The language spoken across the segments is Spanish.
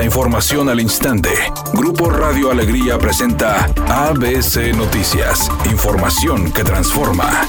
La información al instante. Grupo Radio Alegría presenta ABC Noticias. Información que transforma.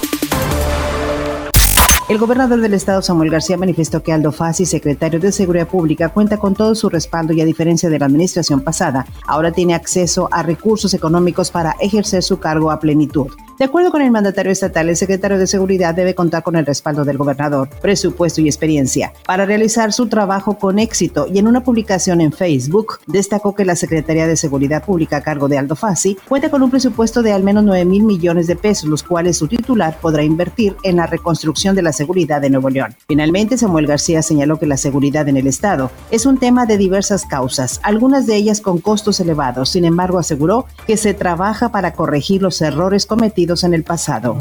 El gobernador del estado, Samuel García, manifestó que Aldo Fassi, secretario de Seguridad Pública, cuenta con todo su respaldo y a diferencia de la administración pasada, ahora tiene acceso a recursos económicos para ejercer su cargo a plenitud. De acuerdo con el mandatario estatal, el secretario de Seguridad debe contar con el respaldo del gobernador, presupuesto y experiencia para realizar su trabajo con éxito y en una publicación en Facebook destacó que la Secretaría de Seguridad Pública a cargo de Aldo Fassi cuenta con un presupuesto de al menos 9 mil millones de pesos, los cuales su titular podrá invertir en la reconstrucción de la seguridad de Nuevo León. Finalmente, Samuel García señaló que la seguridad en el Estado es un tema de diversas causas, algunas de ellas con costos elevados. Sin embargo, aseguró que se trabaja para corregir los errores cometidos en el pasado.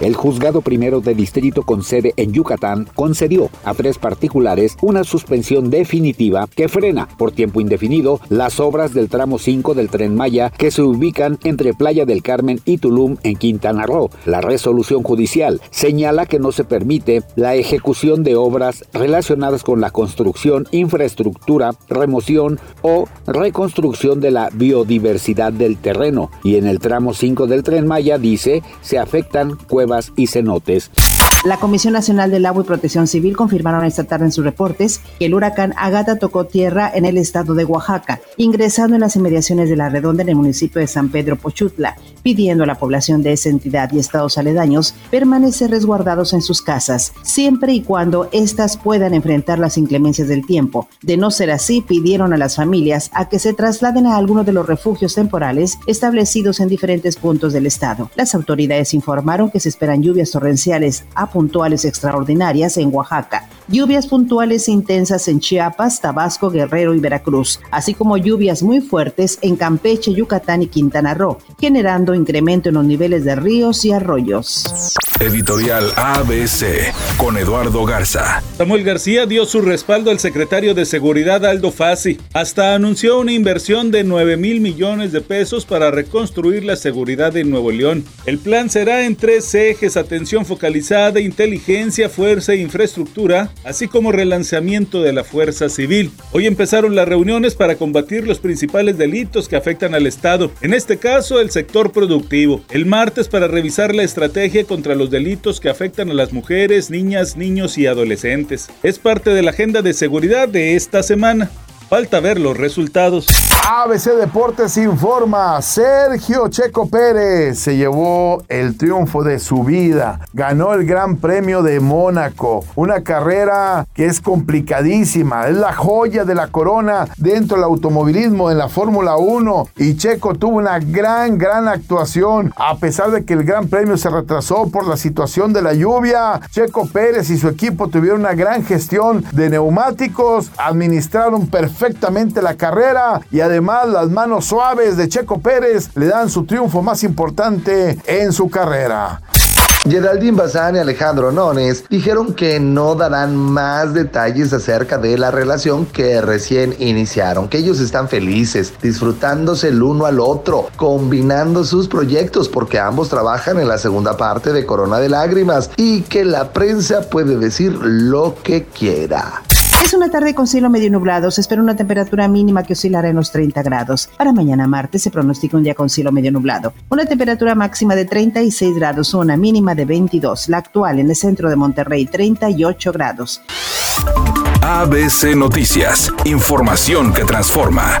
El juzgado primero de distrito con sede en Yucatán concedió a tres particulares una suspensión definitiva que frena por tiempo indefinido las obras del tramo 5 del tren Maya que se ubican entre Playa del Carmen y Tulum en Quintana Roo. La resolución judicial señala que no se permite la ejecución de obras relacionadas con la construcción, infraestructura, remoción o reconstrucción de la biodiversidad del terreno y en el tramo 5 del tren Maya dice se afectan cuevas y cenotes. La Comisión Nacional del Agua y Protección Civil confirmaron esta tarde en sus reportes que el huracán Agata tocó tierra en el estado de Oaxaca, ingresando en las inmediaciones de la redonda en el municipio de San Pedro Pochutla, pidiendo a la población de esa entidad y estados aledaños permanecer resguardados en sus casas, siempre y cuando éstas puedan enfrentar las inclemencias del tiempo. De no ser así, pidieron a las familias a que se trasladen a alguno de los refugios temporales establecidos en diferentes puntos del estado. Las autoridades informaron que se esperan lluvias torrenciales a puntuales extraordinarias en Oaxaca, lluvias puntuales intensas en Chiapas, Tabasco, Guerrero y Veracruz, así como lluvias muy fuertes en Campeche, Yucatán y Quintana Roo, generando incremento en los niveles de ríos y arroyos. Editorial ABC con Eduardo Garza. Samuel García dio su respaldo al secretario de Seguridad Aldo Fassi. Hasta anunció una inversión de 9 mil millones de pesos para reconstruir la seguridad en Nuevo León. El plan será en tres ejes: atención focalizada, inteligencia, fuerza e infraestructura, así como relanzamiento de la fuerza civil. Hoy empezaron las reuniones para combatir los principales delitos que afectan al Estado, en este caso el sector productivo. El martes para revisar la estrategia contra los delitos que afectan a las mujeres, niñas, niños y adolescentes. Es parte de la agenda de seguridad de esta semana. Falta ver los resultados. ABC Deportes informa, Sergio Checo Pérez se llevó el triunfo de su vida, ganó el Gran Premio de Mónaco, una carrera que es complicadísima, es la joya de la corona dentro del automovilismo en la Fórmula 1 y Checo tuvo una gran, gran actuación, a pesar de que el Gran Premio se retrasó por la situación de la lluvia, Checo Pérez y su equipo tuvieron una gran gestión de neumáticos, administraron perfectamente la carrera y además Además, las manos suaves de Checo Pérez le dan su triunfo más importante en su carrera. Geraldine Bazán y Alejandro Nones dijeron que no darán más detalles acerca de la relación que recién iniciaron, que ellos están felices, disfrutándose el uno al otro, combinando sus proyectos porque ambos trabajan en la segunda parte de Corona de Lágrimas y que la prensa puede decir lo que quiera. Es una tarde con cielo medio nublado. Se espera una temperatura mínima que oscilará en los 30 grados. Para mañana martes se pronostica un día con cielo medio nublado. Una temperatura máxima de 36 grados, una mínima de 22. La actual en el centro de Monterrey, 38 grados. ABC Noticias. Información que transforma.